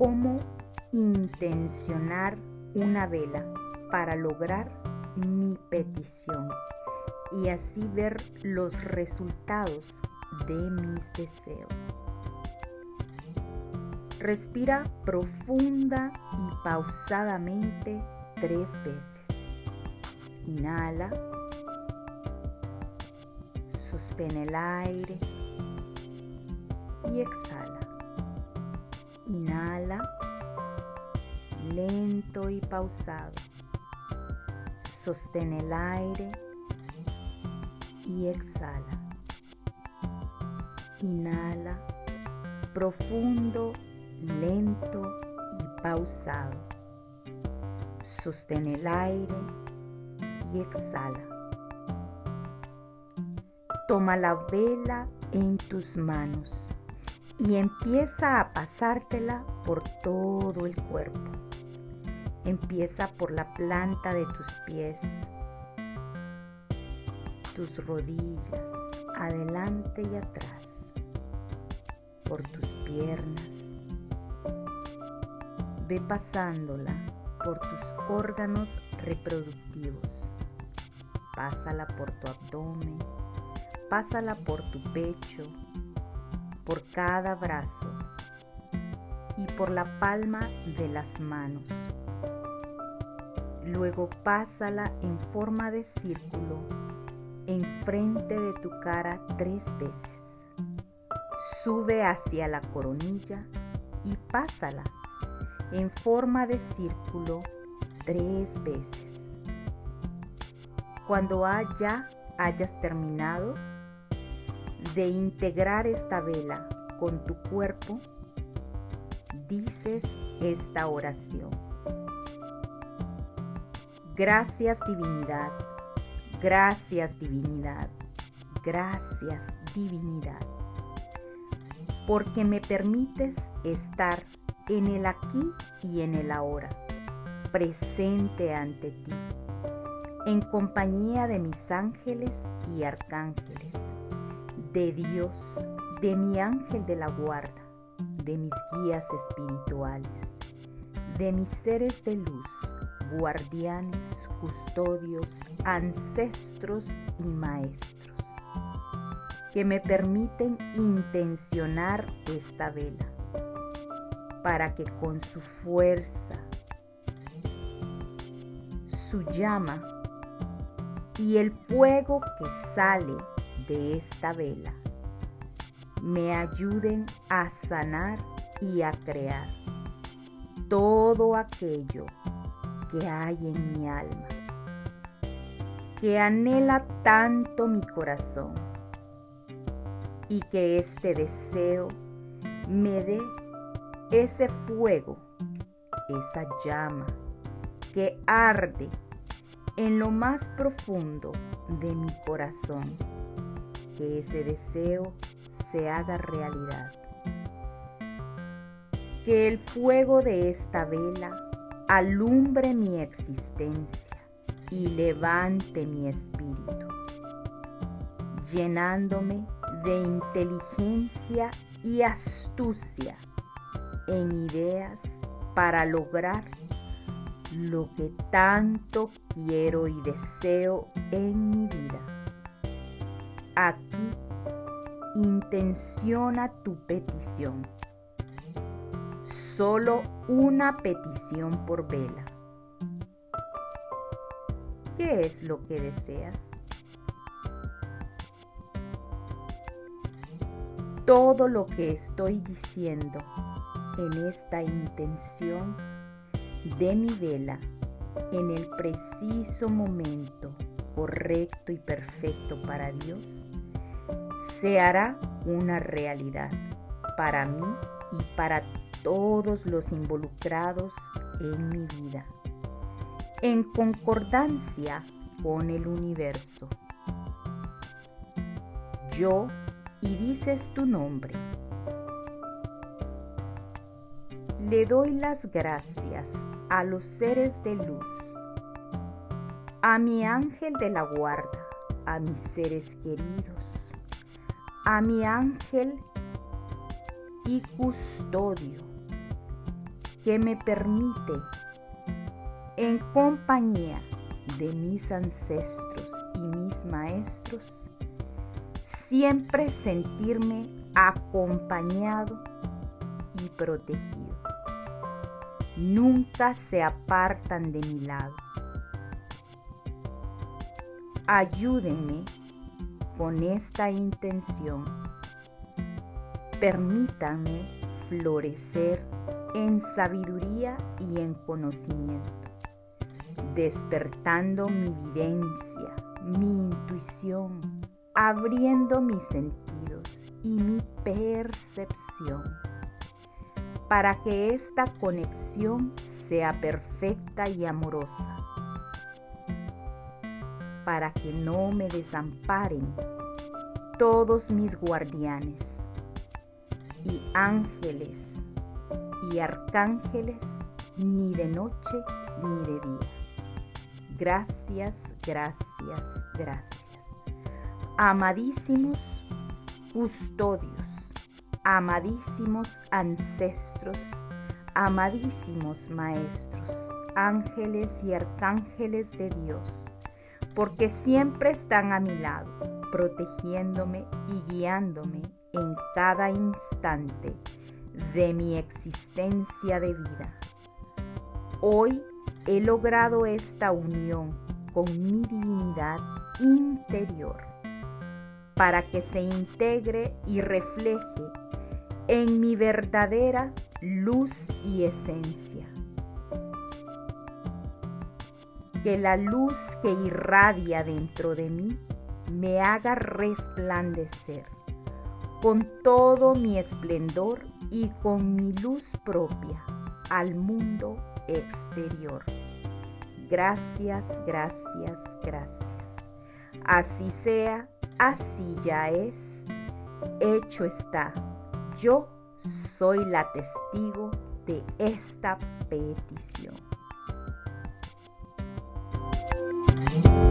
cómo intencionar una vela para lograr mi petición y así ver los resultados de mis deseos. Respira profunda y pausadamente tres veces. Inhala. Sostén el aire y exhala. Inhala lento y pausado. Sostén el aire y exhala. Inhala profundo, lento y pausado. Sostén el aire y exhala. Toma la vela en tus manos y empieza a pasártela por todo el cuerpo. Empieza por la planta de tus pies, tus rodillas, adelante y atrás, por tus piernas. Ve pasándola por tus órganos reproductivos. Pásala por tu abdomen, pásala por tu pecho, por cada brazo y por la palma de las manos. Luego pásala en forma de círculo enfrente de tu cara tres veces. Sube hacia la coronilla y pásala en forma de círculo tres veces. Cuando ya hayas terminado de integrar esta vela con tu cuerpo, dices esta oración. Gracias divinidad, gracias divinidad, gracias divinidad, porque me permites estar en el aquí y en el ahora, presente ante ti, en compañía de mis ángeles y arcángeles, de Dios, de mi ángel de la guarda, de mis guías espirituales, de mis seres de luz guardianes, custodios, ancestros y maestros, que me permiten intencionar esta vela para que con su fuerza, su llama y el fuego que sale de esta vela. Me ayuden a sanar y a crear todo aquello que hay en mi alma, que anhela tanto mi corazón y que este deseo me dé ese fuego, esa llama que arde en lo más profundo de mi corazón, que ese deseo se haga realidad. Que el fuego de esta vela alumbre mi existencia y levante mi espíritu, llenándome de inteligencia y astucia en ideas para lograr lo que tanto quiero y deseo en mi vida. Aquí intenciona tu petición solo una petición por vela. ¿Qué es lo que deseas? Todo lo que estoy diciendo en esta intención de mi vela en el preciso momento correcto y perfecto para Dios, se hará una realidad para mí y para todos los involucrados en mi vida, en concordancia con el universo. Yo y dices tu nombre. Le doy las gracias a los seres de luz, a mi ángel de la guarda, a mis seres queridos, a mi ángel y custodio, que me permite, en compañía de mis ancestros y mis maestros, siempre sentirme acompañado y protegido. Nunca se apartan de mi lado. Ayúdenme con esta intención. Permítanme florecer en sabiduría y en conocimiento, despertando mi videncia, mi intuición, abriendo mis sentidos y mi percepción, para que esta conexión sea perfecta y amorosa, para que no me desamparen todos mis guardianes y ángeles y arcángeles ni de noche ni de día. Gracias, gracias, gracias. Amadísimos custodios, amadísimos ancestros, amadísimos maestros, ángeles y arcángeles de Dios, porque siempre están a mi lado, protegiéndome y guiándome en cada instante de mi existencia de vida. Hoy he logrado esta unión con mi divinidad interior para que se integre y refleje en mi verdadera luz y esencia. Que la luz que irradia dentro de mí me haga resplandecer con todo mi esplendor y con mi luz propia al mundo exterior. Gracias, gracias, gracias. Así sea, así ya es, hecho está. Yo soy la testigo de esta petición. Bye.